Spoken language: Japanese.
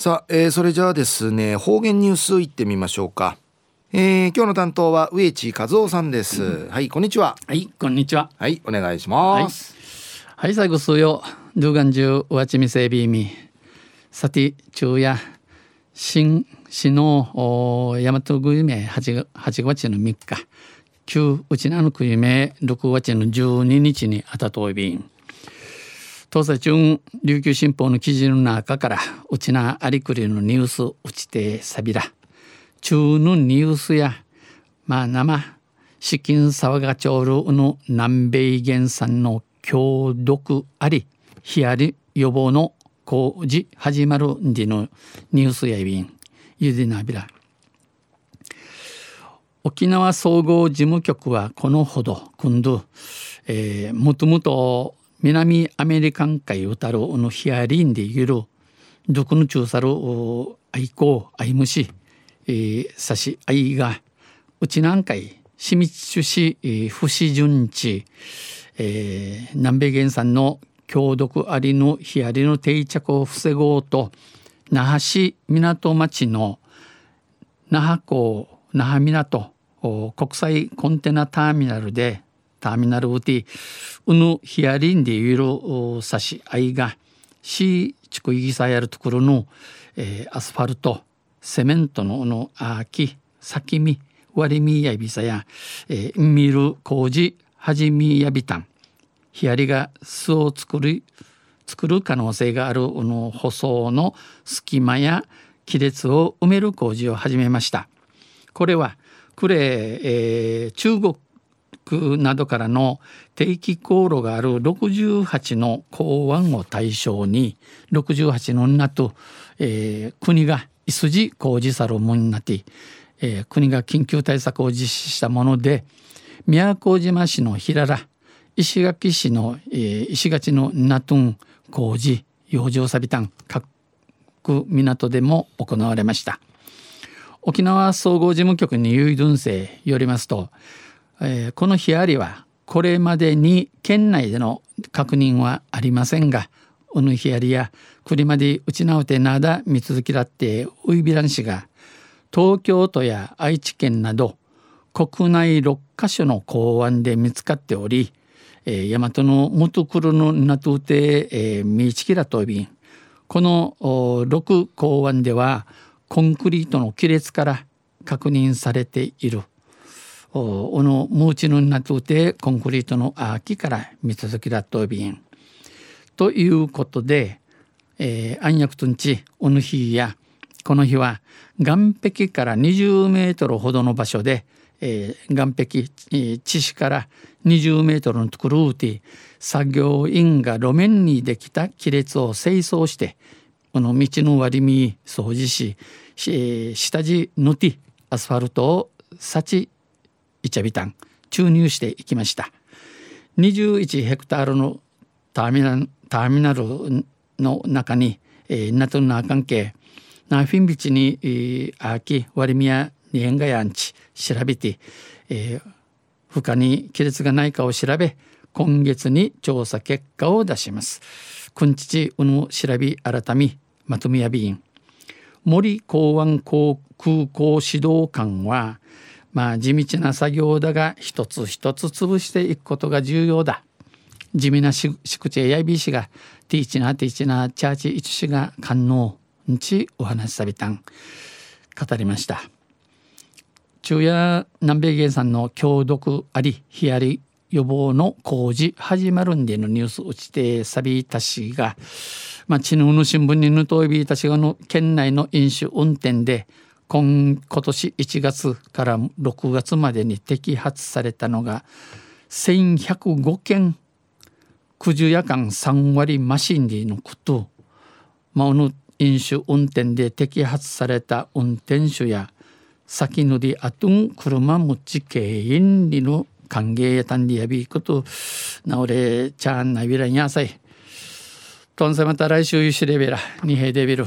さあ、えー、それじゃあですね方言ニュースいってみましょうか。えー、今日の担当は植地和夫さんです、うん、はいこんにちは。はいこんにちは。はいお願いします。はい、最後数曜ドゥガンジュワチミセビーミさて昼夜新市の大和ぐゆめ 8, 8月の3日。旧うちなのくゆめ6月の12日にあたといびん東西中琉球新報の記事の中からうちなありくりのニュースうちてさびら。中のニュースやまあ生資金騒がちょうるの南米原産の強毒ありヒアリ予防の工事始まるんでのニュースやいびん。ゆでなびら。沖縄総合事務局はこのほど。今度、えー、もともと南アメリカン海うたるのヒアリンでゆるどこの中さる愛好愛虫、えー、さし愛がうちなんかいしみちし不死順地、えー、南米原産の強毒ありのヒアリの定着を防ごうと那覇市港町の那覇港那覇港国際コンテナターミナルでターミナルウティウヌヒアリンでゆる差し合いがシーチクイギサやるところの、えー、アスファルトセメントののあき先み割りみやびさや、えー、見る工事はじみやびたん。ヒアリが巣を作る作る可能性があるの舗装の隙間や亀裂を埋める工事を始めました。これはクレ、えー、中国などからの定期航路がある68の港湾を対象に68の女と、えー、国がいすじ工事さるもんなて、えー、国が緊急対策を実施したもので宮古島市の平良石垣市の、えー、石垣のナトン工事洋上サビタン各港でも行われました。沖縄総合事務局に遺言生よりますとえー、このヒアリはこれまでに県内での確認はありませんがうぬヒアリや栗までうちなうてなだ見続きだってウイビラン氏が東京都や愛知県など国内6カ所の港湾で見つかっており、えー、大和の元黒のなとて、えー、みちきらとびん。この6港湾ではコンクリートの亀裂から確認されている。おのムーチヌなとてコンクリートの秋から見続きだとびん。ということで、えー、暗躍とんちおぬ日やこの日は岸壁から20メートルほどの場所で、えー、岸壁、えー、地市から20メートルのところうて作業員が路面にできた亀裂を清掃してこの道の割り見掃除し、えー、下地塗ってアスファルトを幸イチャビタン注入していきました21ヘクタールのターミナルターミナルの中に、えー、ナトナ関係ナフィンビチに、えー、アーキワリミヤニエンガヤンチ調べて、えー、負荷に亀裂がないかを調べ今月に調査結果を出します。くんちちうぬ調べ改めまとめやびん森港湾航空港指導官はまあ地道な作業だが一つ一つ潰していくことが重要だ。地味なしくちやいびしがティーチナティーチナチャーチイチシが官能んちお話しさびたん語りました。中夜南米原産の強毒ありヒアリ予防の工事始まるんでのニュースうちてさびたしが、まあ、ちぬの新聞にぬといびたしがの県内の飲酒運転で今今年1月から6月までに摘発されたのが1105件九十夜間3割マシンリのこと、まあ、の飲酒運転で摘発された運転手や先のりあとん車持ち経営りの歓迎やたんりやびことなおれちゃんなびらんやさい。とんせまた来週ゆしれべらにへでびる